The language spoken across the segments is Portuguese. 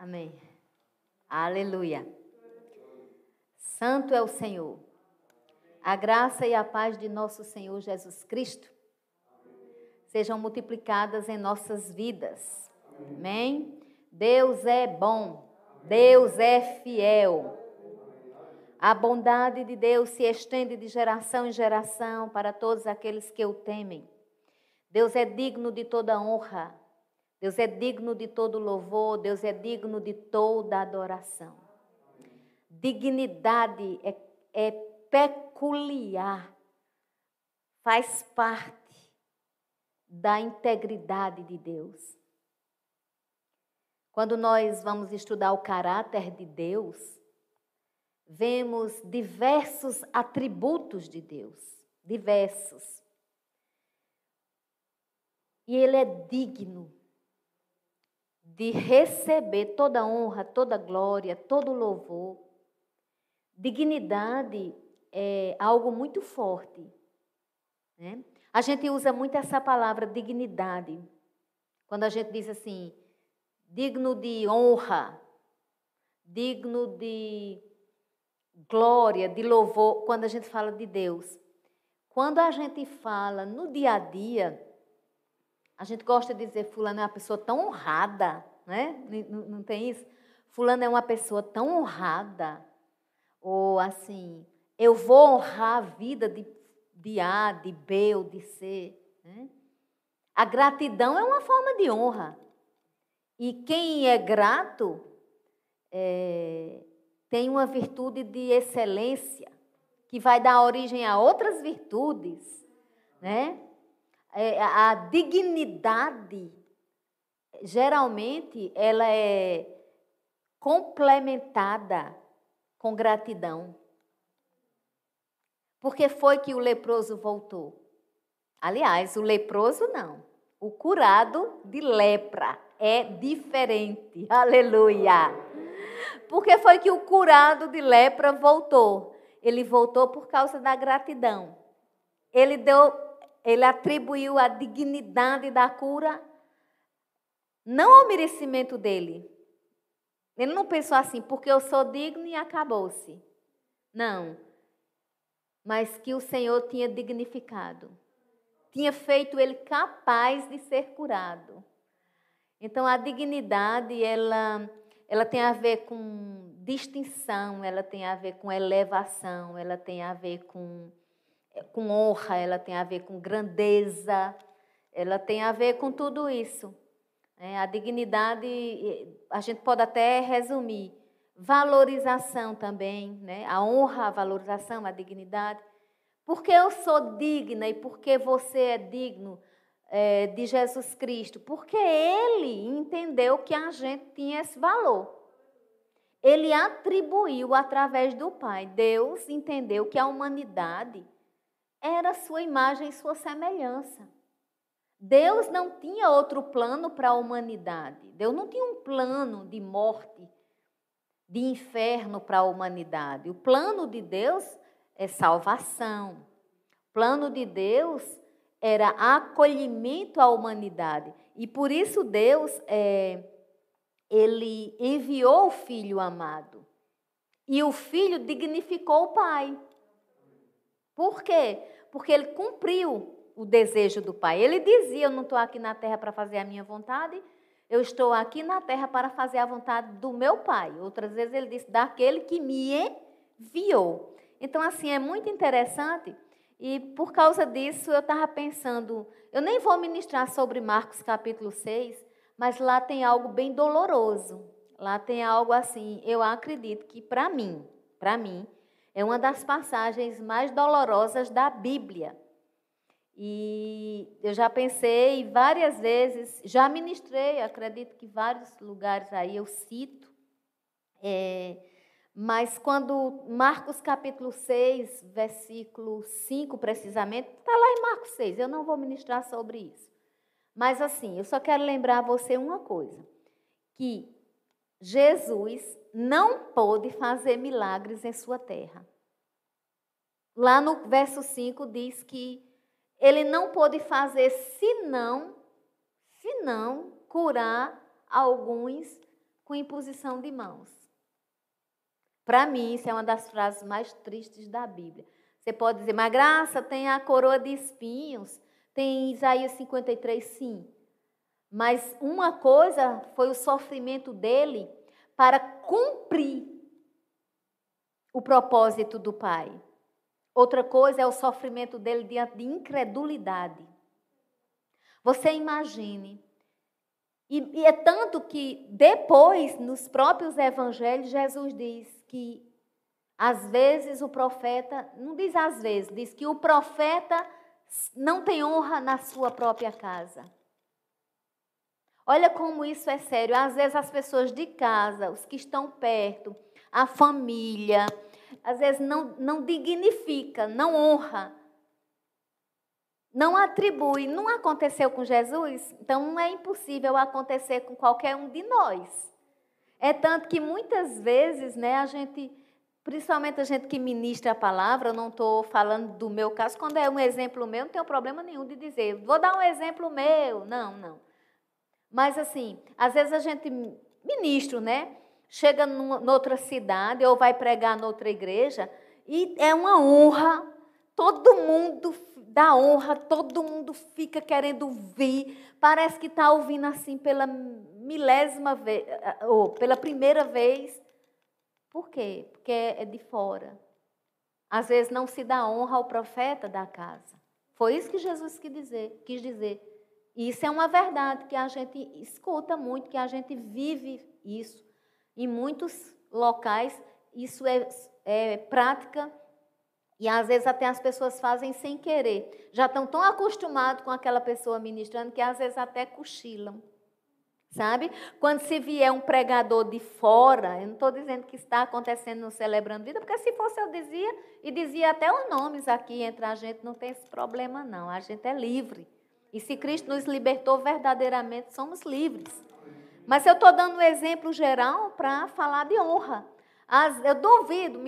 Amém. Aleluia. Santo é o Senhor. A graça e a paz de nosso Senhor Jesus Cristo sejam multiplicadas em nossas vidas. Amém. Deus é bom. Deus é fiel. A bondade de Deus se estende de geração em geração para todos aqueles que o temem. Deus é digno de toda honra. Deus é digno de todo louvor. Deus é digno de toda adoração. Dignidade é, é peculiar, faz parte da integridade de Deus. Quando nós vamos estudar o caráter de Deus, vemos diversos atributos de Deus, diversos. E ele é digno de receber toda honra, toda glória, todo louvor. Dignidade é algo muito forte. Né? A gente usa muito essa palavra dignidade. Quando a gente diz assim, digno de honra, digno de glória, de louvor, quando a gente fala de Deus. Quando a gente fala no dia a dia, a gente gosta de dizer fulano é uma pessoa tão honrada, né? Não, não tem isso? Fulano é uma pessoa tão honrada. Ou assim, eu vou honrar a vida de, de A, de B ou de C. Né? A gratidão é uma forma de honra. E quem é grato é, tem uma virtude de excelência que vai dar origem a outras virtudes, né? É, a dignidade geralmente ela é complementada com gratidão. Porque foi que o leproso voltou? Aliás, o leproso não. O curado de lepra é diferente. Aleluia. Porque foi que o curado de lepra voltou? Ele voltou por causa da gratidão. Ele deu, ele atribuiu a dignidade da cura não ao merecimento dele. Ele não pensou assim, porque eu sou digno e acabou-se. Não. Mas que o Senhor tinha dignificado. Tinha feito ele capaz de ser curado. Então a dignidade, ela ela tem a ver com distinção, ela tem a ver com elevação, ela tem a ver com, com honra, ela tem a ver com grandeza, ela tem a ver com tudo isso. É, a dignidade, a gente pode até resumir, valorização também, né? a honra, a valorização, a dignidade. Porque eu sou digna e porque você é digno, é, de Jesus Cristo, porque ele entendeu que a gente tinha esse valor. Ele atribuiu através do Pai. Deus entendeu que a humanidade era sua imagem e sua semelhança. Deus não tinha outro plano para a humanidade. Deus não tinha um plano de morte, de inferno para a humanidade. O plano de Deus é salvação. O plano de Deus era acolhimento à humanidade. E por isso Deus é, ele enviou o filho amado. E o filho dignificou o pai. Por quê? Porque ele cumpriu o desejo do pai. Ele dizia: Eu não estou aqui na terra para fazer a minha vontade, eu estou aqui na terra para fazer a vontade do meu pai. Outras vezes ele disse: Daquele que me enviou. Então, assim, é muito interessante e por causa disso eu estava pensando, eu nem vou ministrar sobre Marcos capítulo 6, mas lá tem algo bem doloroso. Lá tem algo assim, eu acredito que para mim, para mim, é uma das passagens mais dolorosas da Bíblia. E eu já pensei várias vezes, já ministrei, acredito que vários lugares aí eu cito. É, mas quando Marcos capítulo 6, versículo 5 precisamente, está lá em Marcos 6, eu não vou ministrar sobre isso. Mas assim, eu só quero lembrar a você uma coisa, que Jesus não pôde fazer milagres em sua terra. Lá no verso 5 diz que ele não pôde fazer senão, senão curar alguns com imposição de mãos. Para mim, isso é uma das frases mais tristes da Bíblia. Você pode dizer, mas graça tem a coroa de espinhos, tem Isaías 53, sim. Mas uma coisa foi o sofrimento dele para cumprir o propósito do Pai. Outra coisa é o sofrimento dele diante de incredulidade. Você imagine. E, e é tanto que depois, nos próprios evangelhos, Jesus diz que às vezes o profeta, não diz às vezes, diz que o profeta não tem honra na sua própria casa. Olha como isso é sério. Às vezes as pessoas de casa, os que estão perto, a família, às vezes não, não dignifica, não honra, não atribui. Não aconteceu com Jesus? Então é impossível acontecer com qualquer um de nós. É tanto que muitas vezes, né, a gente, principalmente a gente que ministra a palavra, eu não estou falando do meu caso, quando é um exemplo meu, não tenho problema nenhum de dizer, vou dar um exemplo meu. Não, não. Mas assim, às vezes a gente, ministro, né? Chega numa, noutra cidade ou vai pregar noutra igreja e é uma honra, todo mundo dá honra, todo mundo fica querendo vir, parece que está ouvindo assim pela milésima vez, ou pela primeira vez. Por quê? Porque é de fora. Às vezes não se dá honra ao profeta da casa. Foi isso que Jesus quis dizer. Quis dizer. Isso é uma verdade que a gente escuta muito, que a gente vive isso. Em muitos locais, isso é, é prática e às vezes até as pessoas fazem sem querer. Já estão tão acostumados com aquela pessoa ministrando que às vezes até cochilam. Sabe? Quando se vier um pregador de fora, eu não estou dizendo que está acontecendo no Celebrando Vida, porque se fosse eu dizia, e dizia até os nomes aqui entre a gente, não tem esse problema não, a gente é livre. E se Cristo nos libertou verdadeiramente, somos livres. Mas eu estou dando um exemplo geral para falar de honra. As, eu duvido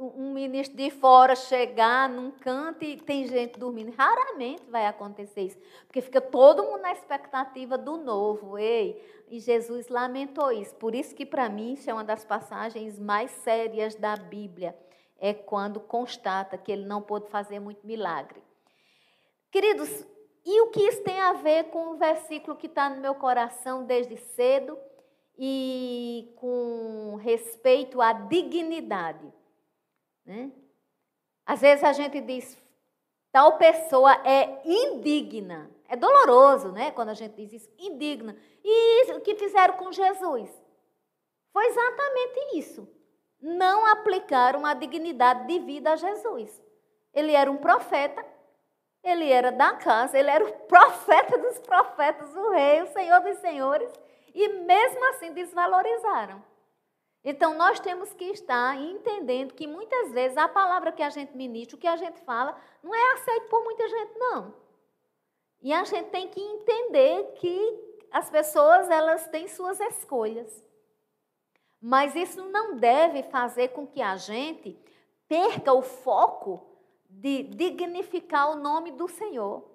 um ministro de fora chegar num canto e tem gente dormindo. Raramente vai acontecer isso, porque fica todo mundo na expectativa do novo. Ei, e Jesus lamentou isso. Por isso que para mim isso é uma das passagens mais sérias da Bíblia. É quando constata que ele não pôde fazer muito milagre. Queridos, e o que isso tem a ver com o versículo que está no meu coração desde cedo? e com respeito à dignidade. Né? Às vezes a gente diz, tal pessoa é indigna. É doloroso, né? Quando a gente diz isso, indigna. E isso, o que fizeram com Jesus? Foi exatamente isso. Não aplicaram a dignidade de vida a Jesus. Ele era um profeta, ele era da casa, ele era o profeta dos profetas, o rei, o senhor dos senhores e mesmo assim desvalorizaram. Então nós temos que estar entendendo que muitas vezes a palavra que a gente ministra, o que a gente fala, não é aceito por muita gente, não. E a gente tem que entender que as pessoas elas têm suas escolhas. Mas isso não deve fazer com que a gente perca o foco de dignificar o nome do Senhor.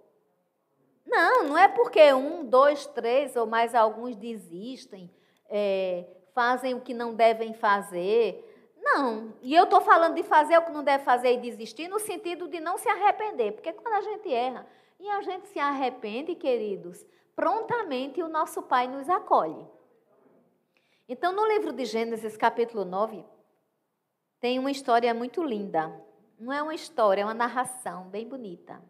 Não, não é porque um, dois, três ou mais alguns desistem, é, fazem o que não devem fazer. Não. E eu estou falando de fazer o que não deve fazer e desistir no sentido de não se arrepender. Porque quando a gente erra e a gente se arrepende, queridos, prontamente o nosso Pai nos acolhe. Então, no livro de Gênesis, capítulo 9, tem uma história muito linda. Não é uma história, é uma narração bem bonita.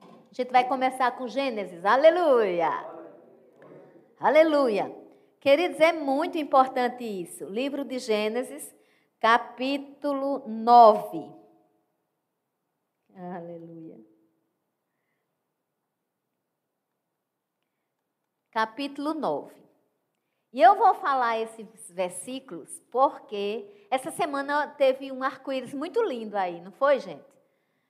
A gente vai começar com Gênesis. Aleluia! Aleluia! Queridos, é muito importante isso. Livro de Gênesis, capítulo 9. Aleluia. Capítulo 9. E eu vou falar esses versículos porque essa semana teve um arco-íris muito lindo aí, não foi, gente?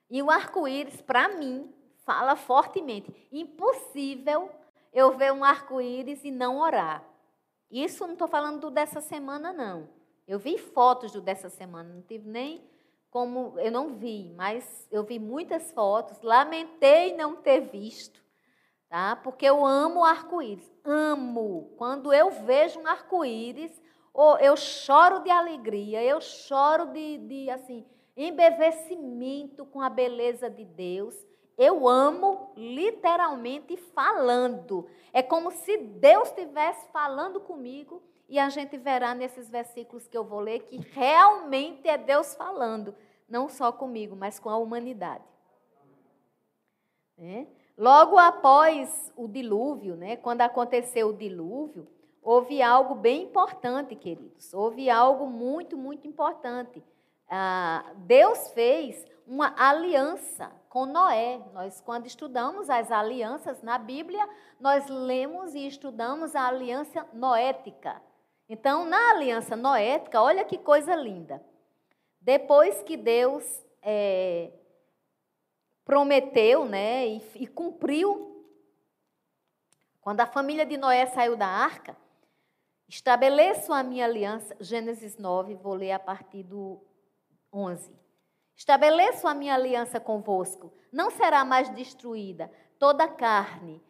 E o arco-íris, para mim, fala fortemente. Impossível eu ver um arco-íris e não orar. Isso não estou falando do dessa semana, não. Eu vi fotos do dessa semana, não tive nem como. Eu não vi, mas eu vi muitas fotos. Lamentei não ter visto, tá? Porque eu amo arco-íris. Amo. Quando eu vejo um arco-íris oh, eu choro de alegria, eu choro de, de assim, embevecimento com a beleza de Deus. Eu amo literalmente falando. É como se Deus estivesse falando comigo e a gente verá nesses versículos que eu vou ler que realmente é Deus falando, não só comigo, mas com a humanidade. É? Logo após o dilúvio, né, quando aconteceu o dilúvio, houve algo bem importante, queridos. Houve algo muito, muito importante. Ah, Deus fez uma aliança com Noé. Nós, quando estudamos as alianças na Bíblia, nós lemos e estudamos a aliança noética. Então, na aliança noética, olha que coisa linda. Depois que Deus é, prometeu né, e, e cumpriu, quando a família de Noé saiu da arca, estabeleço a minha aliança, Gênesis 9, vou ler a partir do 11. Estabeleço a minha aliança convosco, não será mais destruída toda a carne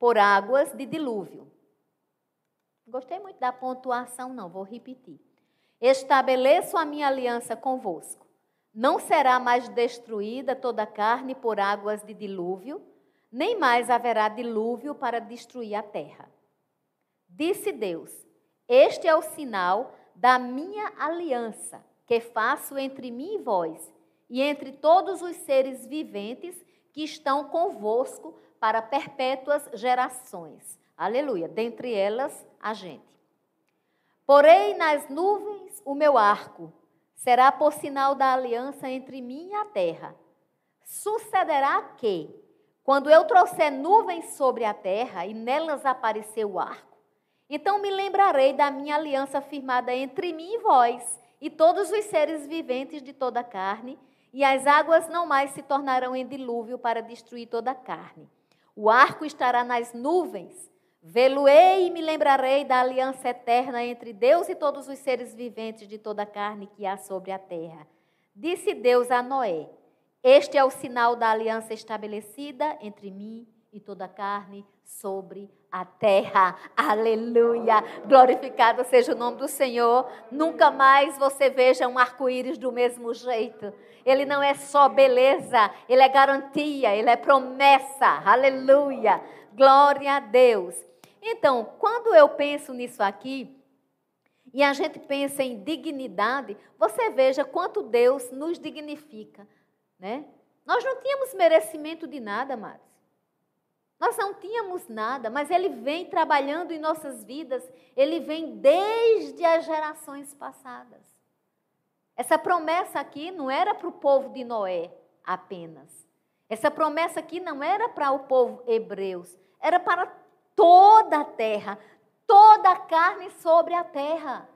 por águas de dilúvio. Gostei muito da pontuação, não, vou repetir. Estabeleço a minha aliança convosco. Não será mais destruída toda a carne por águas de dilúvio, nem mais haverá dilúvio para destruir a terra. Disse Deus: Este é o sinal da minha aliança que faço entre mim e vós, e entre todos os seres viventes que estão convosco para perpétuas gerações. Aleluia. Dentre elas, a gente. Porém, nas nuvens o meu arco será por sinal da aliança entre mim e a terra. Sucederá que, quando eu trouxer nuvens sobre a terra e nelas aparecer o arco, então me lembrarei da minha aliança firmada entre mim e vós e todos os seres viventes de toda a carne, e as águas não mais se tornarão em dilúvio para destruir toda a carne. O arco estará nas nuvens Vê-lo-ei e me lembrarei da aliança eterna entre Deus e todos os seres viventes de toda a carne que há sobre a terra. Disse Deus a Noé: Este é o sinal da aliança estabelecida entre mim e toda a carne sobre a terra. Aleluia! Glorificado seja o nome do Senhor. Nunca mais você veja um arco-íris do mesmo jeito. Ele não é só beleza, ele é garantia, ele é promessa. Aleluia! Glória a Deus. Então, quando eu penso nisso aqui, e a gente pensa em dignidade, você veja quanto Deus nos dignifica. Né? Nós não tínhamos merecimento de nada, amados. Nós não tínhamos nada, mas Ele vem trabalhando em nossas vidas, Ele vem desde as gerações passadas. Essa promessa aqui não era para o povo de Noé apenas. Essa promessa aqui não era para o povo hebreus, era para toda a terra, toda a carne sobre a terra.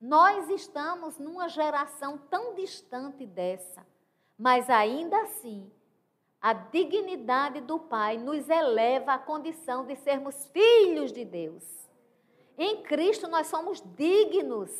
Nós estamos numa geração tão distante dessa, mas ainda assim, a dignidade do Pai nos eleva à condição de sermos filhos de Deus. Em Cristo nós somos dignos.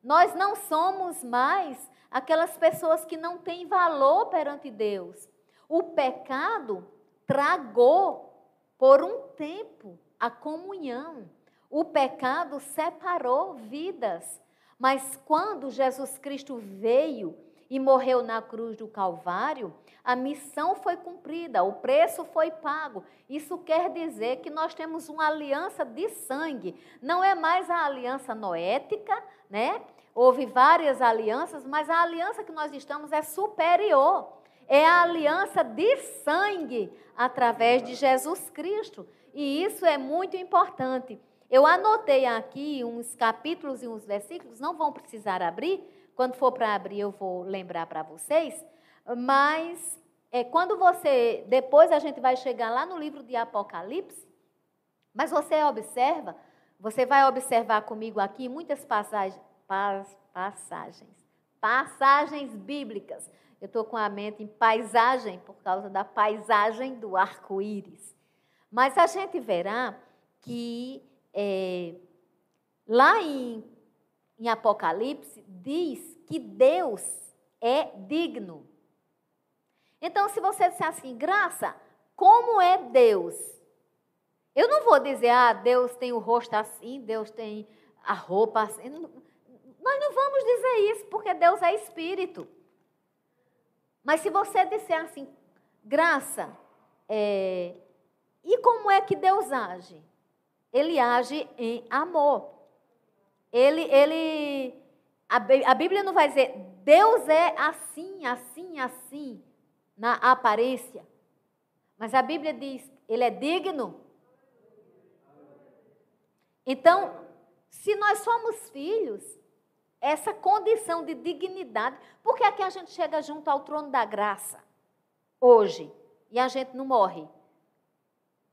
Nós não somos mais aquelas pessoas que não têm valor perante Deus. O pecado tragou por um tempo a comunhão. O pecado separou vidas. Mas quando Jesus Cristo veio e morreu na cruz do Calvário, a missão foi cumprida, o preço foi pago. Isso quer dizer que nós temos uma aliança de sangue. Não é mais a aliança noética, né? Houve várias alianças, mas a aliança que nós estamos é superior é a aliança de sangue através de Jesus Cristo. E isso é muito importante. Eu anotei aqui uns capítulos e uns versículos, não vão precisar abrir. Quando for para abrir, eu vou lembrar para vocês. Mas é, quando você. Depois a gente vai chegar lá no livro de Apocalipse. Mas você observa, você vai observar comigo aqui muitas passagens, passagens, passagens bíblicas eu estou com a mente em paisagem, por causa da paisagem do arco-íris. Mas a gente verá que é, lá em, em Apocalipse diz que Deus é digno. Então, se você disser assim, graça, como é Deus? Eu não vou dizer, ah, Deus tem o rosto assim, Deus tem a roupa. Assim. Nós não vamos dizer isso, porque Deus é espírito. Mas se você disser assim, graça, é, e como é que Deus age? Ele age em amor. Ele, ele, a, Bíblia não vai dizer, Deus é assim, assim, assim, na aparência. Mas a Bíblia diz, ele é digno. Então, se nós somos filhos, essa condição de dignidade, por que é a gente chega junto ao trono da graça hoje e a gente não morre?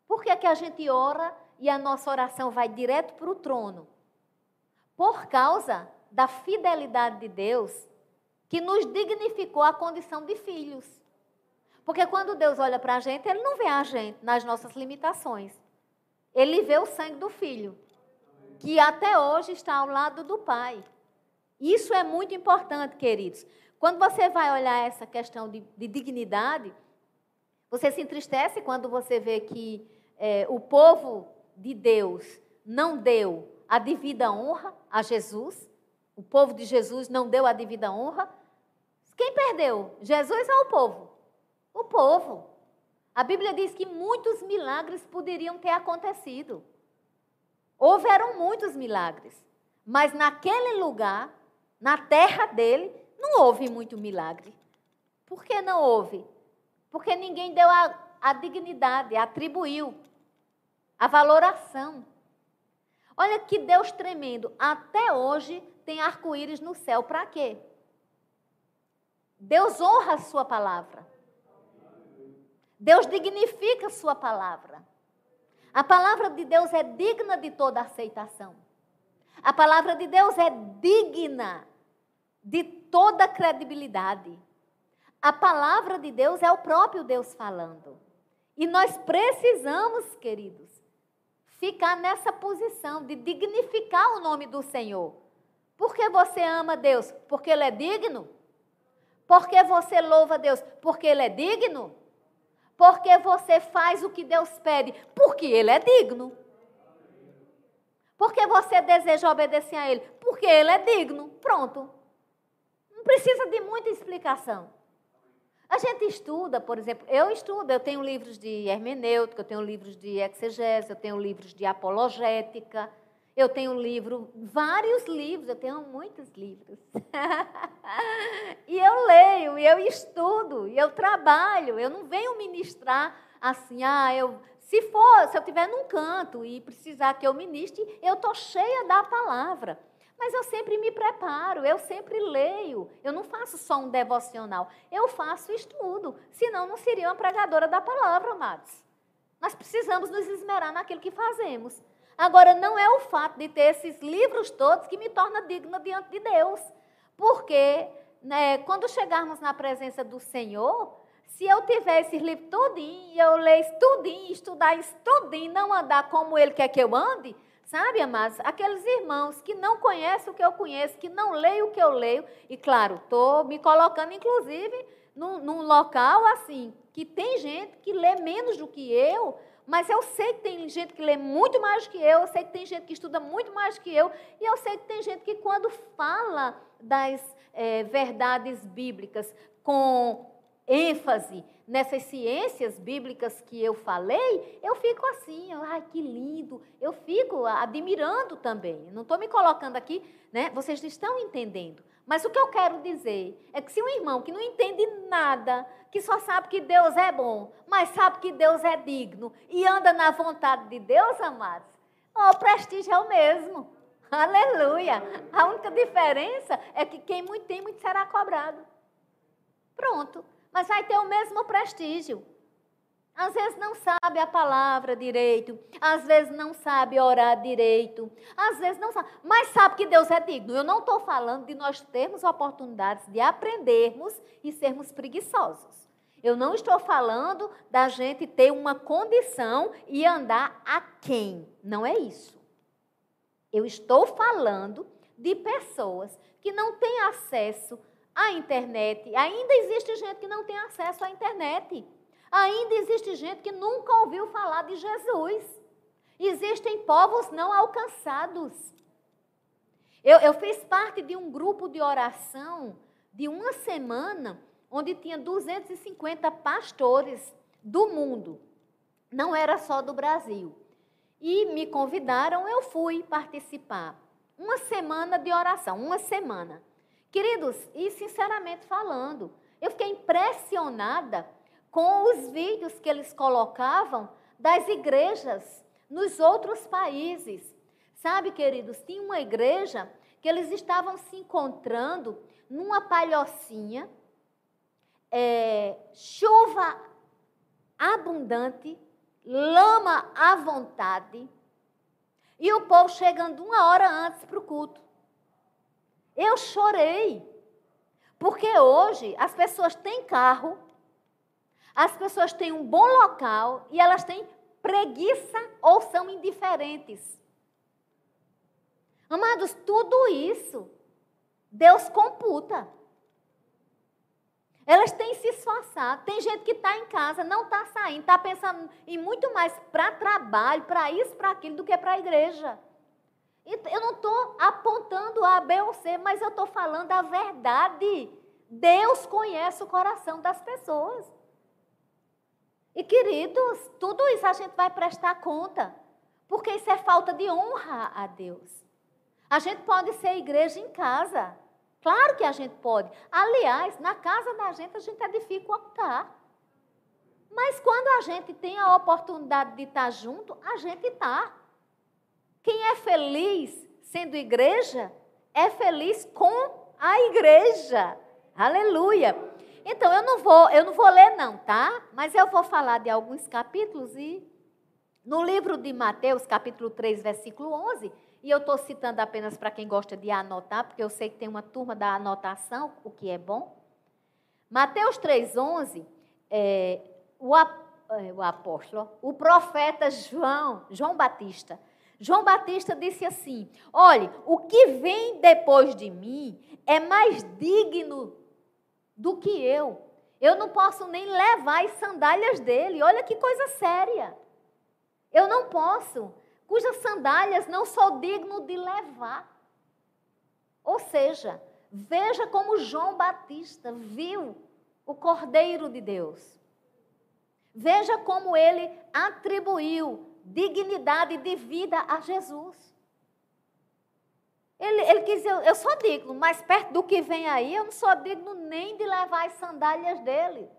Por que é que a gente ora e a nossa oração vai direto para o trono? Por causa da fidelidade de Deus que nos dignificou a condição de filhos. Porque quando Deus olha para a gente, Ele não vê a gente nas nossas limitações. Ele vê o sangue do filho, que até hoje está ao lado do Pai. Isso é muito importante, queridos. Quando você vai olhar essa questão de, de dignidade, você se entristece quando você vê que é, o povo de Deus não deu a devida honra a Jesus. O povo de Jesus não deu a devida honra. Quem perdeu? Jesus ou o povo? O povo. A Bíblia diz que muitos milagres poderiam ter acontecido. Houveram muitos milagres. Mas naquele lugar, na terra dele, não houve muito milagre. Por que não houve? Porque ninguém deu a, a dignidade, atribuiu a valoração. Olha que Deus tremendo. Até hoje tem arco-íris no céu. Para quê? Deus honra a sua palavra. Deus dignifica a sua palavra. A palavra de Deus é digna de toda aceitação. A palavra de Deus é digna de toda credibilidade. A palavra de Deus é o próprio Deus falando. E nós precisamos, queridos, ficar nessa posição de dignificar o nome do Senhor. Por que você ama Deus? Porque Ele é digno? Porque você louva Deus? Porque Ele é digno? Porque você faz o que Deus pede? Porque Ele é digno. Porque você deseja obedecer a Ele? Porque Ele é digno. Pronto. Não precisa de muita explicação. A gente estuda, por exemplo, eu estudo, eu tenho livros de hermenêutica, eu tenho livros de exegese, eu tenho livros de apologética, eu tenho livro, vários livros, eu tenho muitos livros. e eu leio, eu estudo, eu trabalho, eu não venho ministrar assim, ah, eu, se for, se eu estiver num canto e precisar que eu ministre, eu estou cheia da palavra. Mas eu sempre me preparo, eu sempre leio. Eu não faço só um devocional, eu faço estudo. Senão, não seria uma pregadora da palavra, amados. Nós precisamos nos esmerar naquilo que fazemos. Agora, não é o fato de ter esses livros todos que me torna digna diante de Deus. Porque né, quando chegarmos na presença do Senhor, se eu tiver esses livros tudinho, eu ler tudinho, estudar tudinho, não andar como Ele quer que eu ande, Sabe, amados, aqueles irmãos que não conhecem o que eu conheço, que não leem o que eu leio, e claro, estou me colocando, inclusive, num, num, local assim, que tem gente que lê menos do que eu, mas eu sei que tem gente que lê muito mais do que eu, eu sei que tem gente que estuda muito mais do que eu, e eu sei que tem gente que, quando fala das é, verdades bíblicas com ênfase nessas ciências bíblicas que eu falei, eu fico assim, ai que lindo, eu fico admirando também. Não estou me colocando aqui, né? Vocês estão entendendo. Mas o que eu quero dizer é que se um irmão que não entende nada, que só sabe que Deus é bom, mas sabe que Deus é digno e anda na vontade de Deus, amados, o prestígio é o mesmo. Aleluia! A única diferença é que quem muito tem, muito será cobrado. Pronto mas vai ter o mesmo prestígio. Às vezes não sabe a palavra direito, às vezes não sabe orar direito, às vezes não sabe, mas sabe que Deus é digno. Eu não estou falando de nós termos oportunidades de aprendermos e sermos preguiçosos. Eu não estou falando da gente ter uma condição e andar a quem. Não é isso. Eu estou falando de pessoas que não têm acesso a internet. Ainda existe gente que não tem acesso à internet. Ainda existe gente que nunca ouviu falar de Jesus. Existem povos não alcançados. Eu, eu fiz parte de um grupo de oração de uma semana, onde tinha 250 pastores do mundo. Não era só do Brasil. E me convidaram, eu fui participar. Uma semana de oração, uma semana. Queridos, e sinceramente falando, eu fiquei impressionada com os vídeos que eles colocavam das igrejas nos outros países. Sabe, queridos, tinha uma igreja que eles estavam se encontrando numa palhocinha, é, chuva abundante, lama à vontade, e o povo chegando uma hora antes para o culto. Eu chorei, porque hoje as pessoas têm carro, as pessoas têm um bom local e elas têm preguiça ou são indiferentes. Amados, tudo isso Deus computa. Elas têm se esforçado. Tem gente que está em casa, não está saindo, está pensando em muito mais para trabalho, para isso, para aquilo, do que para a igreja. Eu não estou apontando A, B ou C, mas eu estou falando a verdade. Deus conhece o coração das pessoas. E queridos, tudo isso a gente vai prestar conta, porque isso é falta de honra a Deus. A gente pode ser igreja em casa. Claro que a gente pode. Aliás, na casa da gente a gente edifica o altar. Mas quando a gente tem a oportunidade de estar junto, a gente está. Quem é feliz sendo igreja, é feliz com a igreja. Aleluia. Então, eu não vou, eu não vou ler não, tá? Mas eu vou falar de alguns capítulos e no livro de Mateus, capítulo 3, versículo 11, e eu estou citando apenas para quem gosta de anotar, porque eu sei que tem uma turma da anotação, o que é bom. Mateus 3,11, é, o, é, o apóstolo, o profeta João, João Batista. João Batista disse assim: Olhe, o que vem depois de mim é mais digno do que eu. Eu não posso nem levar as sandálias dele. Olha que coisa séria. Eu não posso cujas sandálias não sou digno de levar. Ou seja, veja como João Batista viu o Cordeiro de Deus. Veja como ele atribuiu dignidade de vida a Jesus. Ele, ele quis dizer, eu sou digno, mas perto do que vem aí, eu não sou digno nem de levar as sandálias dele.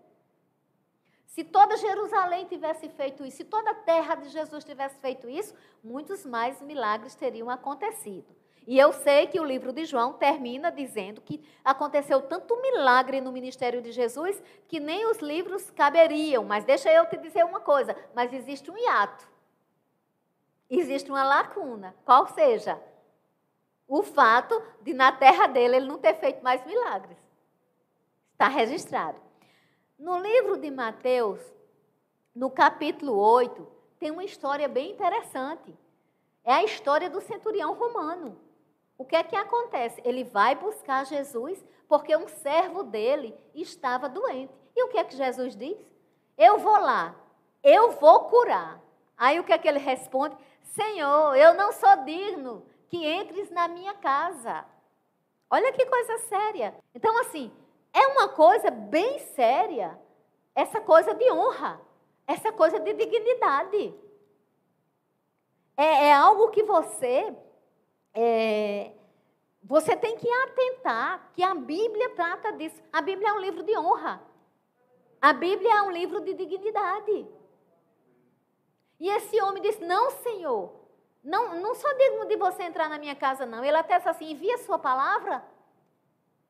Se toda Jerusalém tivesse feito isso, se toda a terra de Jesus tivesse feito isso, muitos mais milagres teriam acontecido. E eu sei que o livro de João termina dizendo que aconteceu tanto milagre no ministério de Jesus que nem os livros caberiam. Mas deixa eu te dizer uma coisa: mas existe um hiato. Existe uma lacuna. Qual seja? O fato de na terra dele ele não ter feito mais milagres. Está registrado. No livro de Mateus, no capítulo 8, tem uma história bem interessante. É a história do centurião romano. O que é que acontece? Ele vai buscar Jesus porque um servo dele estava doente. E o que é que Jesus diz? Eu vou lá, eu vou curar. Aí o que é que ele responde? Senhor, eu não sou digno que entres na minha casa. Olha que coisa séria. Então, assim, é uma coisa bem séria, essa coisa de honra, essa coisa de dignidade. É, é algo que você é, você tem que atentar, que a Bíblia trata disso. A Bíblia é um livro de honra. A Bíblia é um livro de dignidade. E esse homem disse: Não, Senhor, não, não sou digno de você entrar na minha casa, não. Ele até disse assim: Envia a sua palavra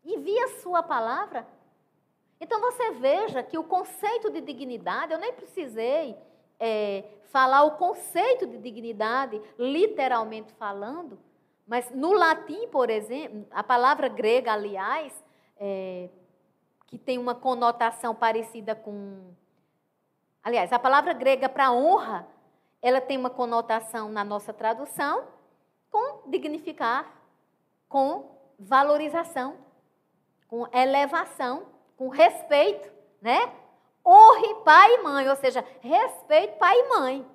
envia a sua palavra. Então você veja que o conceito de dignidade, eu nem precisei é, falar o conceito de dignidade, literalmente falando, mas no latim, por exemplo, a palavra grega, aliás, é, que tem uma conotação parecida com. Aliás, a palavra grega para honra, ela tem uma conotação na nossa tradução com dignificar, com valorização com elevação, com respeito, né? Honre pai e mãe, ou seja, respeito pai e mãe.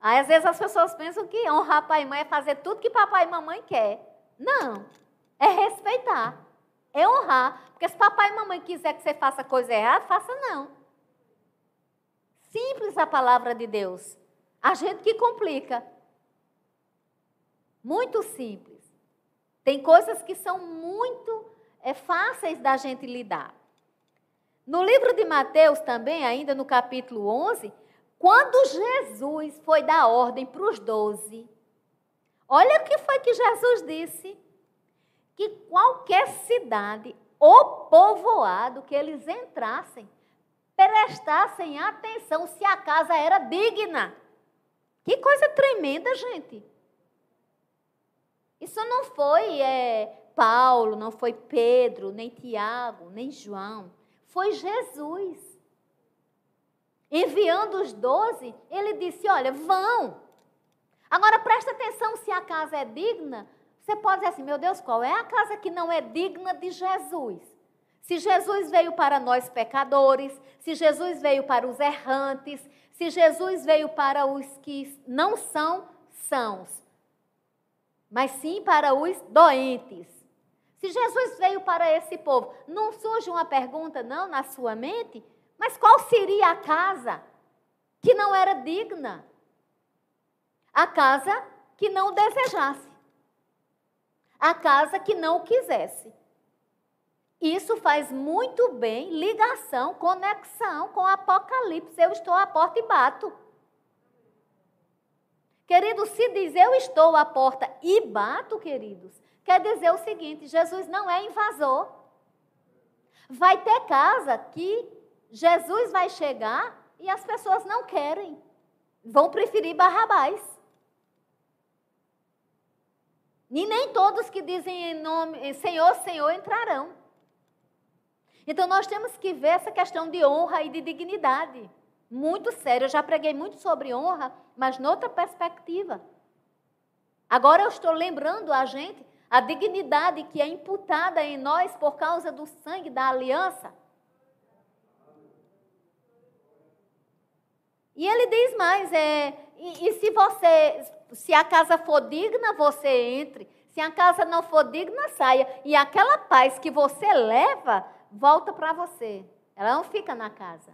Aí às vezes as pessoas pensam que honrar pai e mãe é fazer tudo que papai e mamãe quer. Não. É respeitar. É honrar. Porque se papai e mamãe quiser que você faça coisa errada, faça não. Simples a palavra de Deus. A gente que complica. Muito simples. Tem coisas que são muito é, fáceis da gente lidar. No livro de Mateus também, ainda no capítulo 11, quando Jesus foi dar ordem para os doze, olha o que foi que Jesus disse: que qualquer cidade ou povoado que eles entrassem, prestassem atenção se a casa era digna. Que coisa tremenda, gente. Isso não foi é, Paulo, não foi Pedro, nem Tiago, nem João. Foi Jesus. Enviando os doze, ele disse: Olha, vão. Agora presta atenção se a casa é digna. Você pode dizer assim: Meu Deus, qual é a casa que não é digna de Jesus? Se Jesus veio para nós pecadores, se Jesus veio para os errantes, se Jesus veio para os que não são sãos, mas sim para os doentes. Se Jesus veio para esse povo, não surge uma pergunta, não, na sua mente? Mas qual seria a casa que não era digna? A casa que não desejasse. A casa que não quisesse. Isso faz muito bem ligação, conexão com o Apocalipse. Eu estou à porta e bato. Queridos, se diz eu estou à porta e bato, queridos, quer dizer o seguinte: Jesus não é invasor. Vai ter casa que Jesus vai chegar e as pessoas não querem. Vão preferir Barrabás. E nem todos que dizem em nome Senhor, Senhor entrarão. Então nós temos que ver essa questão de honra e de dignidade muito sério. Eu já preguei muito sobre honra, mas noutra perspectiva. Agora eu estou lembrando a gente a dignidade que é imputada em nós por causa do sangue da aliança. E ele diz mais, é, e, e se você, se a casa for digna, você entre. Se a casa não for digna, saia. E aquela paz que você leva, volta para você. Ela não fica na casa.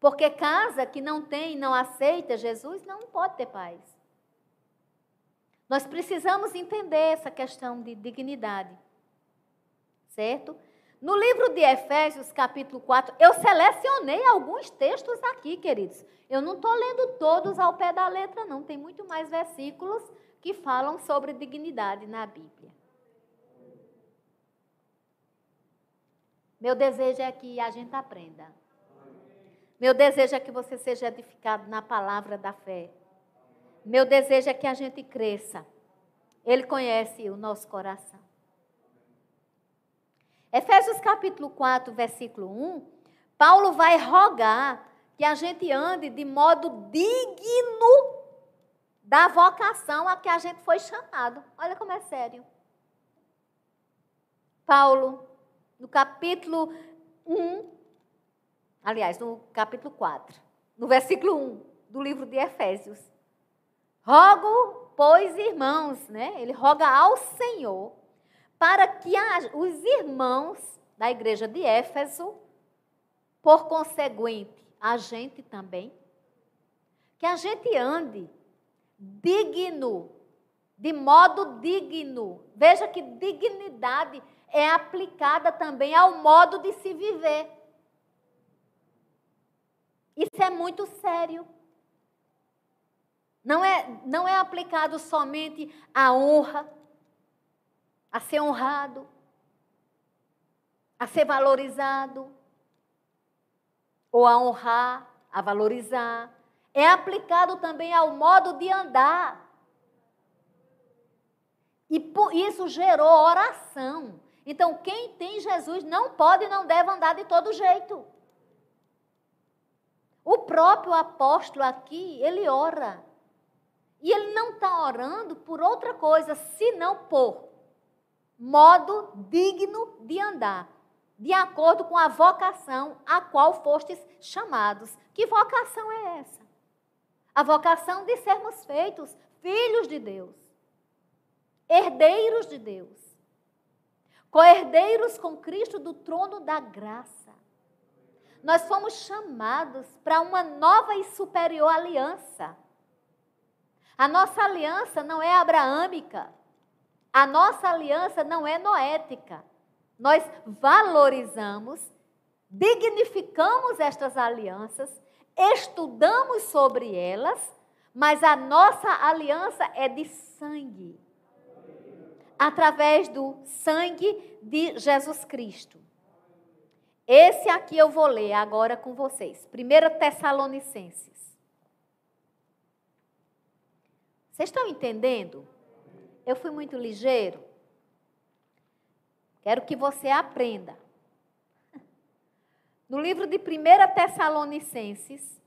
Porque casa que não tem, não aceita Jesus, não pode ter paz. Nós precisamos entender essa questão de dignidade. Certo? No livro de Efésios, capítulo 4, eu selecionei alguns textos aqui, queridos. Eu não estou lendo todos ao pé da letra, não. Tem muito mais versículos que falam sobre dignidade na Bíblia. Meu desejo é que a gente aprenda. Meu desejo é que você seja edificado na palavra da fé. Meu desejo é que a gente cresça. Ele conhece o nosso coração. Efésios capítulo 4, versículo 1, Paulo vai rogar que a gente ande de modo digno da vocação a que a gente foi chamado. Olha como é sério. Paulo, no capítulo 1, aliás, no capítulo 4, no versículo 1 do livro de Efésios. Rogo, pois, irmãos, né? Ele roga ao Senhor para que os irmãos da igreja de Éfeso, por conseguinte, a gente também, que a gente ande digno, de modo digno. Veja que dignidade é aplicada também ao modo de se viver. Isso é muito sério. Não é, não é aplicado somente à honra, a ser honrado, a ser valorizado, ou a honrar, a valorizar. É aplicado também ao modo de andar. E por isso gerou oração. Então, quem tem Jesus não pode e não deve andar de todo jeito. O próprio apóstolo aqui, ele ora. E ele não está orando por outra coisa, senão por modo digno de andar, de acordo com a vocação a qual fostes chamados. Que vocação é essa? A vocação de sermos feitos filhos de Deus. herdeiros de Deus, co-herdeiros com Cristo do trono da graça. Nós fomos chamados para uma nova e superior aliança. A nossa aliança não é abraâmica. A nossa aliança não é noética. Nós valorizamos, dignificamos estas alianças, estudamos sobre elas, mas a nossa aliança é de sangue através do sangue de Jesus Cristo. Esse aqui eu vou ler agora com vocês. 1 Tessalonicenses. Vocês estão entendendo? Eu fui muito ligeiro. Quero que você aprenda. No livro de 1 Tessalonicenses,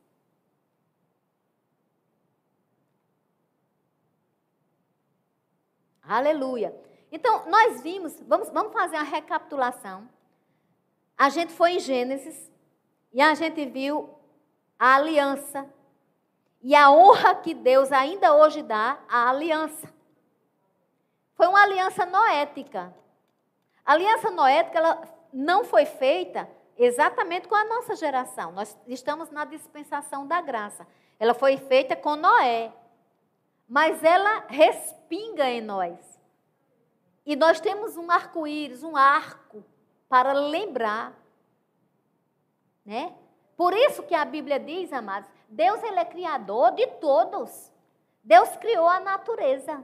Aleluia. Então, nós vimos, vamos, vamos fazer uma recapitulação. A gente foi em Gênesis e a gente viu a aliança e a honra que Deus ainda hoje dá à aliança. Foi uma aliança noética. A aliança noética ela não foi feita exatamente com a nossa geração. Nós estamos na dispensação da graça. Ela foi feita com Noé. Mas ela respinga em nós. E nós temos um arco-íris, um arco, para lembrar. Né? Por isso que a Bíblia diz, amados, Deus ele é criador de todos. Deus criou a natureza.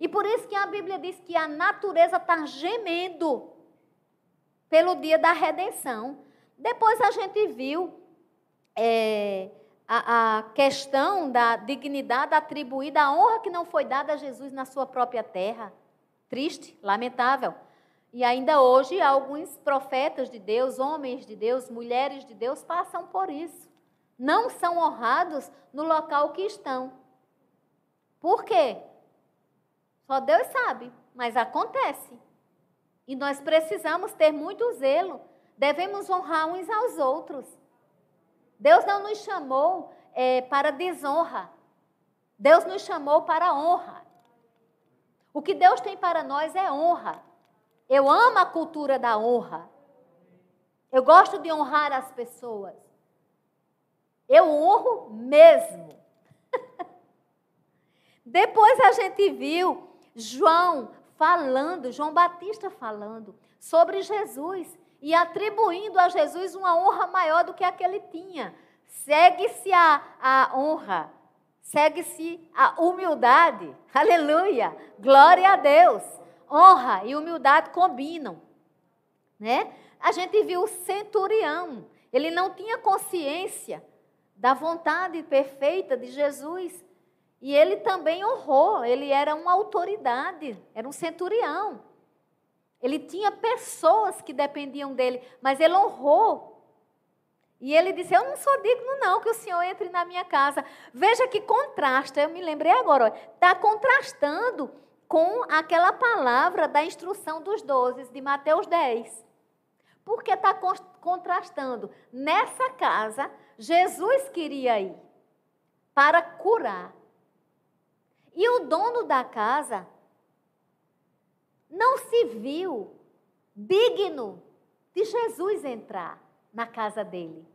E por isso que a Bíblia diz que a natureza está gemendo pelo dia da redenção. Depois a gente viu é, a, a questão da dignidade atribuída, a honra que não foi dada a Jesus na sua própria terra. Triste, lamentável. E ainda hoje, alguns profetas de Deus, homens de Deus, mulheres de Deus, passam por isso. Não são honrados no local que estão. Por quê? Só Deus sabe, mas acontece. E nós precisamos ter muito zelo. Devemos honrar uns aos outros. Deus não nos chamou é, para desonra. Deus nos chamou para honra. O que Deus tem para nós é honra. Eu amo a cultura da honra. Eu gosto de honrar as pessoas. Eu honro mesmo. Depois a gente viu João falando, João Batista falando sobre Jesus e atribuindo a Jesus uma honra maior do que a que ele tinha. Segue-se a, a honra, segue-se a humildade. Aleluia! Glória a Deus! honra e humildade combinam, né? A gente viu o centurião, ele não tinha consciência da vontade perfeita de Jesus. E ele também honrou, ele era uma autoridade, era um centurião. Ele tinha pessoas que dependiam dele, mas ele honrou. E ele disse: Eu não sou digno, não, que o senhor entre na minha casa. Veja que contrasta, eu me lembrei agora, está contrastando com aquela palavra da instrução dos doze de Mateus 10. Porque está contrastando. Nessa casa, Jesus queria ir para curar. E o dono da casa não se viu digno de Jesus entrar na casa dele.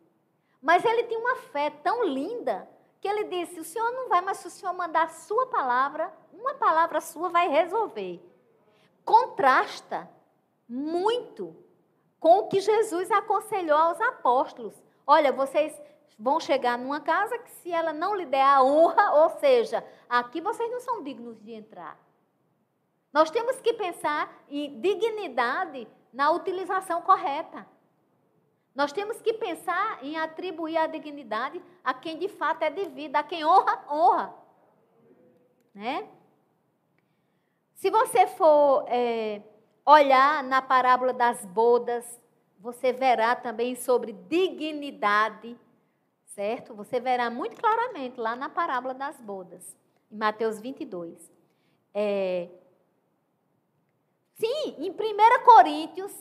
Mas ele tinha uma fé tão linda que ele disse: O senhor não vai, mas se o senhor mandar a sua palavra, uma palavra sua vai resolver. Contrasta muito com o que Jesus aconselhou aos apóstolos. Olha, vocês vão chegar numa casa que se ela não lhe der a honra, ou seja, aqui vocês não são dignos de entrar. Nós temos que pensar em dignidade na utilização correta. Nós temos que pensar em atribuir a dignidade a quem de fato é devida, a quem honra, honra. Né? Se você for é, olhar na parábola das bodas, você verá também sobre dignidade, certo? Você verá muito claramente lá na parábola das bodas, em Mateus 22. É, sim, em 1 Coríntios,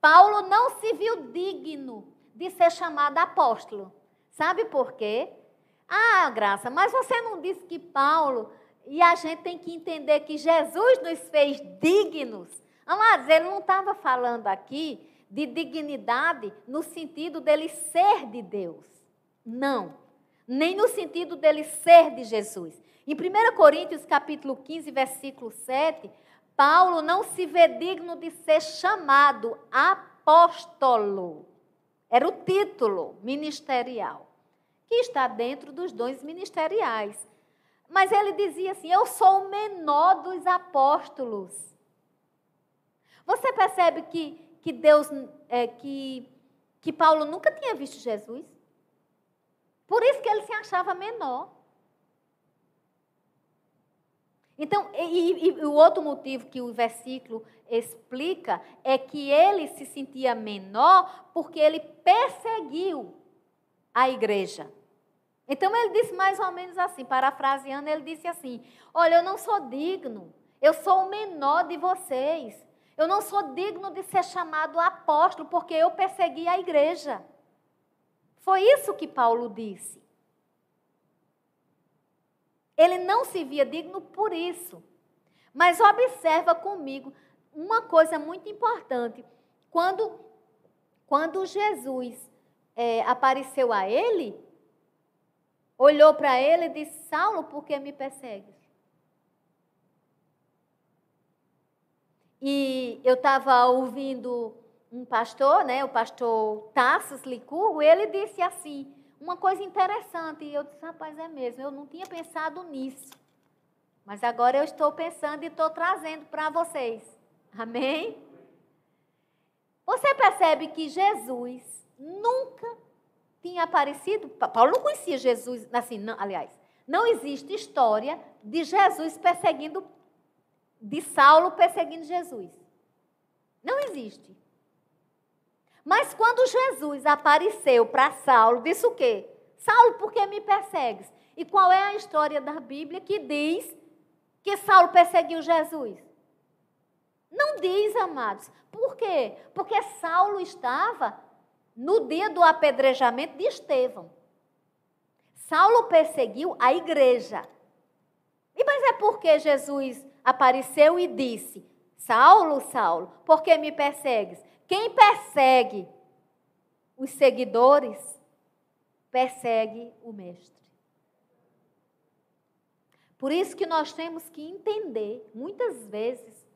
Paulo não se viu digno de ser chamado apóstolo. Sabe por quê? Ah, Graça, mas você não disse que Paulo E a gente tem que entender que Jesus nos fez dignos. Amados, ele não estava falando aqui de dignidade no sentido dele ser de Deus. Não. Nem no sentido dele ser de Jesus. Em 1 Coríntios capítulo 15, versículo 7, Paulo não se vê digno de ser chamado apóstolo. Era o título ministerial, que está dentro dos dons ministeriais. Mas ele dizia assim: Eu sou o menor dos apóstolos. Você percebe que, que Deus, é, que, que Paulo nunca tinha visto Jesus? Por isso que ele se achava menor. Então, e, e, o outro motivo que o versículo explica é que ele se sentia menor porque ele perseguiu a igreja. Então ele disse mais ou menos assim, parafraseando, ele disse assim: Olha, eu não sou digno, eu sou o menor de vocês. Eu não sou digno de ser chamado apóstolo porque eu persegui a igreja. Foi isso que Paulo disse. Ele não se via digno por isso. Mas observa comigo uma coisa muito importante. Quando, quando Jesus é, apareceu a ele, olhou para ele e disse: Saulo, por que me persegues? E eu estava ouvindo um pastor, né, o pastor Tassos Licurgo, ele disse assim, uma coisa interessante, e eu disse, rapaz, é mesmo, eu não tinha pensado nisso. Mas agora eu estou pensando e estou trazendo para vocês. Amém? Você percebe que Jesus nunca tinha aparecido. Paulo não conhecia Jesus, assim, não, aliás, não existe história de Jesus perseguindo, de Saulo perseguindo Jesus. Não existe. Mas quando Jesus apareceu para Saulo, disse o quê? Saulo, por que me persegues? E qual é a história da Bíblia que diz que Saulo perseguiu Jesus? Não diz, amados. Por quê? Porque Saulo estava no dia do apedrejamento de Estevão. Saulo perseguiu a igreja. E mas é porque Jesus apareceu e disse: Saulo, Saulo, por que me persegues? Quem persegue os seguidores, persegue o mestre. Por isso que nós temos que entender, muitas vezes,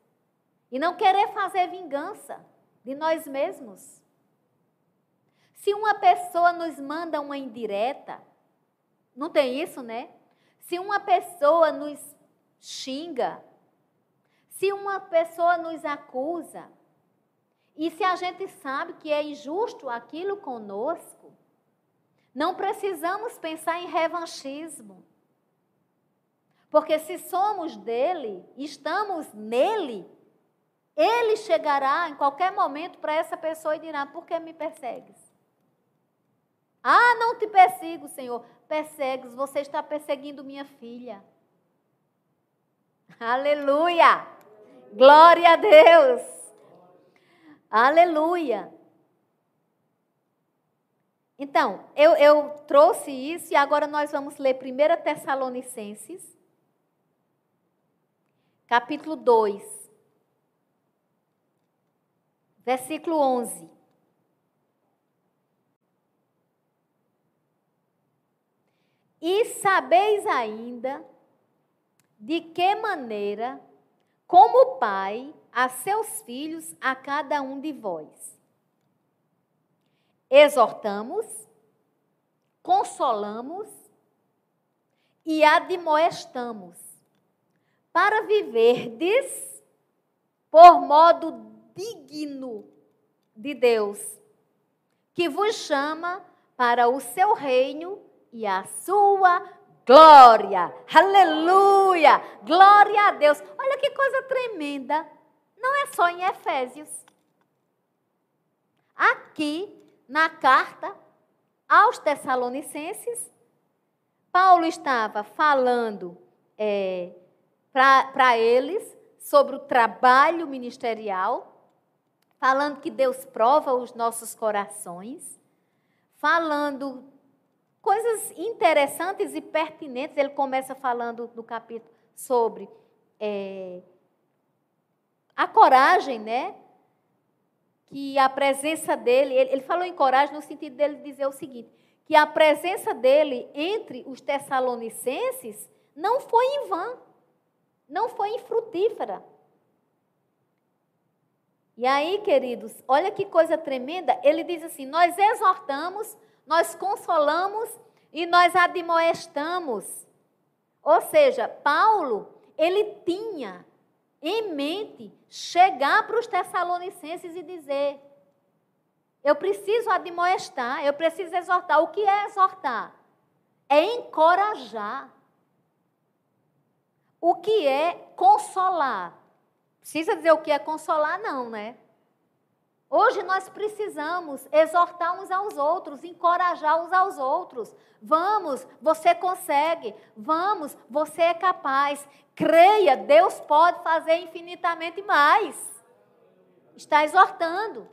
e não querer fazer vingança de nós mesmos. Se uma pessoa nos manda uma indireta, não tem isso, né? Se uma pessoa nos xinga, se uma pessoa nos acusa, e se a gente sabe que é injusto aquilo conosco, não precisamos pensar em revanchismo. Porque se somos dele, estamos nele, ele chegará em qualquer momento para essa pessoa e dirá: Por que me persegues? Ah, não te persigo, Senhor. Persegues, você está perseguindo minha filha. Aleluia! Glória a Deus! Aleluia! Então, eu, eu trouxe isso e agora nós vamos ler 1 Tessalonicenses, capítulo 2, versículo 11. E sabeis ainda de que maneira, como Pai, a seus filhos, a cada um de vós. Exortamos, consolamos e admoestamos, para viverdes por modo digno de Deus, que vos chama para o seu reino e a sua glória. Aleluia! Glória a Deus. Olha que coisa tremenda. Não é só em Efésios. Aqui, na carta aos Tessalonicenses, Paulo estava falando é, para eles sobre o trabalho ministerial, falando que Deus prova os nossos corações, falando coisas interessantes e pertinentes. Ele começa falando no capítulo sobre é, a coragem, né? Que a presença dele, ele, ele falou em coragem no sentido dele dizer o seguinte: que a presença dele entre os tessalonicenses não foi em vão, não foi infrutífera. E aí, queridos, olha que coisa tremenda. Ele diz assim: nós exortamos, nós consolamos e nós admoestamos. Ou seja, Paulo, ele tinha em mente chegar para os tessalonicenses e dizer: eu preciso admoestar, eu preciso exortar. O que é exortar? É encorajar. O que é consolar? Precisa dizer o que é consolar, não, né? Hoje nós precisamos exortar uns aos outros, encorajar uns aos outros. Vamos, você consegue. Vamos, você é capaz. Creia, Deus pode fazer infinitamente mais. Está exortando.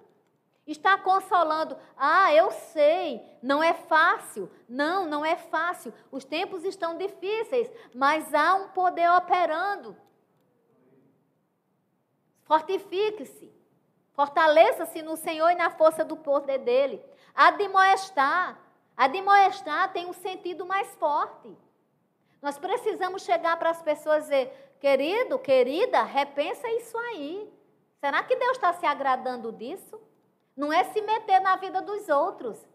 Está consolando. Ah, eu sei, não é fácil. Não, não é fácil. Os tempos estão difíceis, mas há um poder operando. Fortifique-se. Fortaleça-se no Senhor e na força do poder dele. Admoestar. Admoestar tem um sentido mais forte. Nós precisamos chegar para as pessoas e dizer, querido, querida, repensa isso aí. Será que Deus está se agradando disso? Não é se meter na vida dos outros.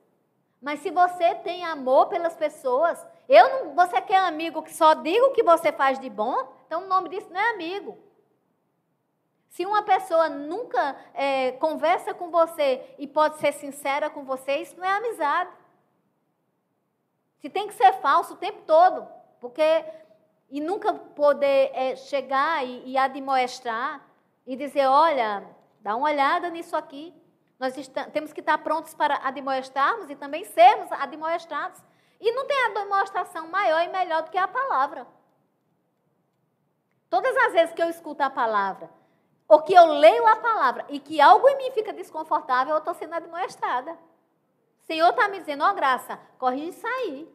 Mas se você tem amor pelas pessoas, eu não, você quer amigo que só diga o que você faz de bom, então o nome disso não é amigo. Se uma pessoa nunca é, conversa com você e pode ser sincera com você, isso não é amizade. Se tem que ser falso o tempo todo, porque e nunca poder é, chegar e, e admoestar e dizer, olha, dá uma olhada nisso aqui. Nós temos que estar prontos para admoestarmos e também sermos admoestados. E não tem demonstração maior e melhor do que a palavra. Todas as vezes que eu escuto a palavra, ou que eu leio a palavra e que algo em mim fica desconfortável, eu estou sendo admoestada. O Senhor está me dizendo, ó oh, graça, corrige isso aí.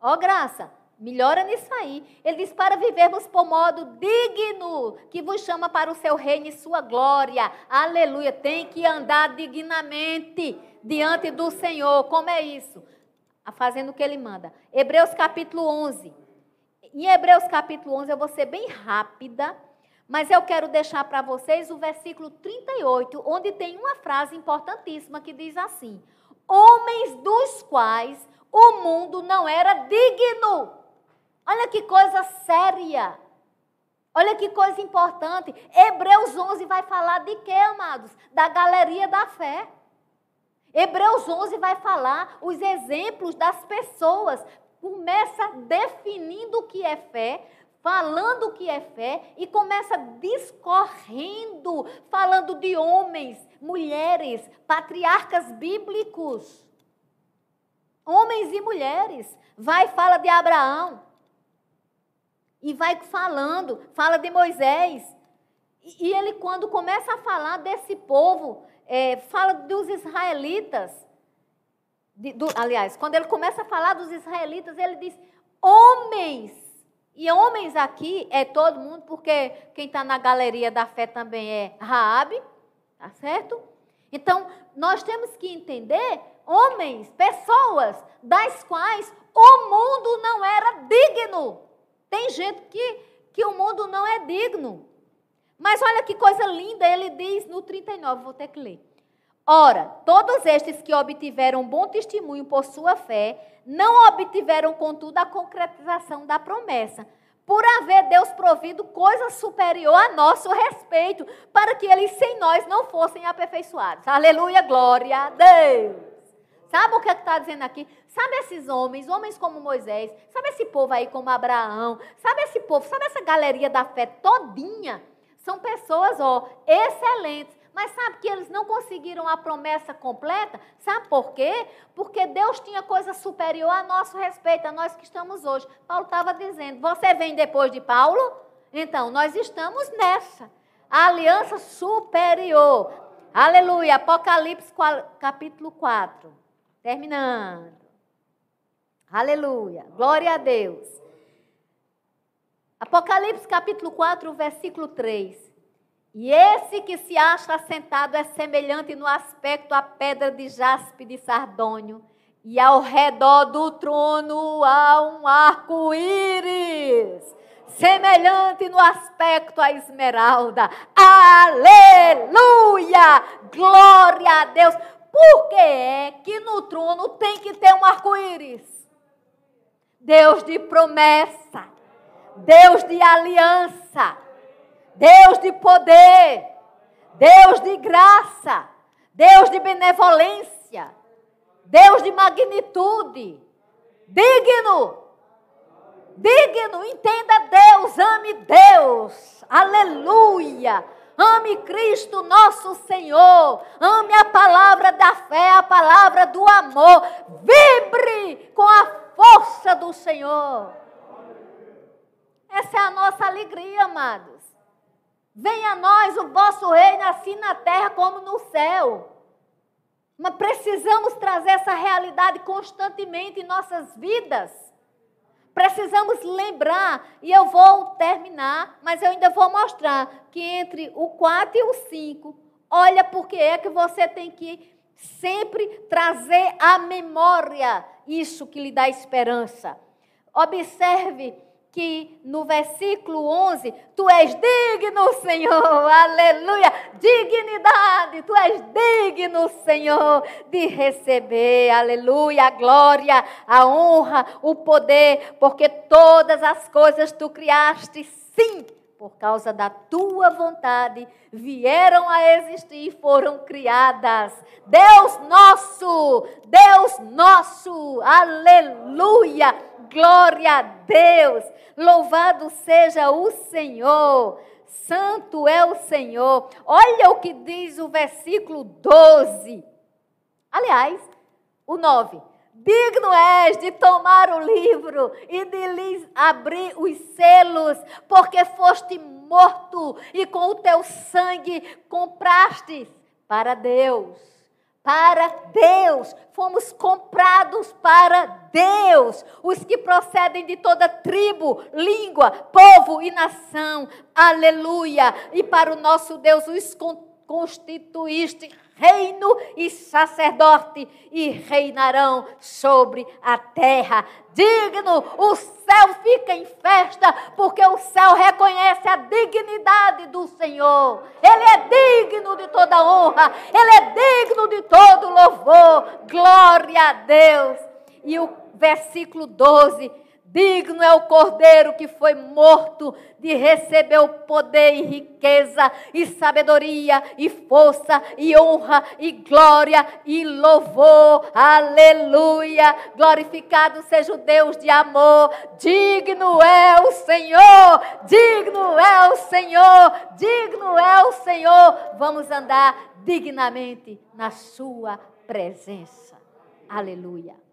Ó oh, graça, Melhora nisso aí. Ele diz: para vivermos por modo digno, que vos chama para o seu reino e sua glória. Aleluia. Tem que andar dignamente diante do Senhor. Como é isso? Fazendo o que ele manda. Hebreus capítulo 11. Em Hebreus capítulo 11, eu vou ser bem rápida, mas eu quero deixar para vocês o versículo 38, onde tem uma frase importantíssima que diz assim: Homens dos quais o mundo não era digno Olha que coisa séria. Olha que coisa importante. Hebreus 11 vai falar de quê, amados? Da galeria da fé. Hebreus 11 vai falar os exemplos das pessoas. Começa definindo o que é fé, falando o que é fé e começa discorrendo, falando de homens, mulheres, patriarcas bíblicos. Homens e mulheres. Vai fala de Abraão. E vai falando, fala de Moisés. E, ele, quando começa a falar desse povo, é, fala dos israelitas. De, do, aliás, quando ele começa a falar dos israelitas, ele diz: homens. E homens aqui é todo mundo, porque quem está na galeria da fé também é Raabe, tá certo? Então, nós temos que entender homens, pessoas das quais o mundo não era digno. Tem gente que, que o mundo não é digno. Mas olha que coisa linda, ele diz no 39, vou ter que ler. Ora, todos estes que obtiveram bom testemunho por sua fé, não obtiveram, contudo, a concretização da promessa, por haver Deus provido coisa superior a nosso respeito, para que eles sem nós não fossem aperfeiçoados. Aleluia, glória a Deus. Sabe o que é está dizendo aqui? Sabe esses homens, homens como Moisés, sabe esse povo aí como Abraão, sabe esse povo, sabe essa galeria da fé todinha? São pessoas, ó, excelentes. Mas sabe que eles não conseguiram a promessa completa? Sabe por quê? Porque Deus tinha coisa superior a nosso respeito, a nós que estamos hoje. Paulo estava dizendo: você vem depois de Paulo? Então, nós estamos nessa. A aliança superior. Aleluia. Apocalipse capítulo 4. Terminando. Aleluia. Glória a Deus. Apocalipse capítulo 4, versículo 3. E esse que se acha assentado é semelhante no aspecto à pedra de jaspe de sardônio, e ao redor do trono há um arco-íris, semelhante no aspecto à esmeralda. Aleluia! Glória a Deus! Por que é que no trono tem que ter um arco-íris? Deus de promessa, Deus de aliança Deus de poder, Deus de graça, Deus de benevolência, Deus de magnitude, digno, digno, entenda Deus, ame Deus, aleluia. Ame Cristo nosso Senhor. Ame a palavra da fé, a palavra do amor. Vibre com a força do Senhor. Essa é a nossa alegria, amados. Venha a nós o vosso reino, assim na terra como no céu. Mas precisamos trazer essa realidade constantemente em nossas vidas. Precisamos lembrar, e eu vou terminar, mas eu ainda vou mostrar que entre o 4 e o 5, olha porque é que você tem que sempre trazer à memória isso que lhe dá esperança. Observe que no versículo 11, tu és digno, Senhor, aleluia, dignidade, tu és digno, Senhor, de receber, aleluia, a glória, a honra, o poder, porque todas as coisas tu criaste, sim, por causa da tua vontade, vieram a existir e foram criadas. Deus nosso, Deus nosso, aleluia, glória a Deus. Louvado seja o Senhor. Santo é o Senhor. Olha o que diz o versículo 12. Aliás, o 9. Digno és de tomar o livro e de lhes abrir os selos, porque foste morto e com o teu sangue compraste para Deus para Deus, fomos comprados para Deus, os que procedem de toda tribo, língua, povo e nação, aleluia, e para o nosso Deus os constituíste reino e sacerdote e reinarão sobre a terra. Digno, o céu fica em festa, porque o céu reconhece a dignidade do Senhor. Ele é digno de toda honra, ele é digno de todo louvor. Glória a Deus. E o versículo 12 Digno é o cordeiro que foi morto de receber o poder e riqueza, e sabedoria, e força, e honra, e glória, e louvor. Aleluia! Glorificado seja o Deus de amor. Digno é o Senhor, digno é o Senhor, digno é o Senhor. Vamos andar dignamente na Sua presença. Aleluia.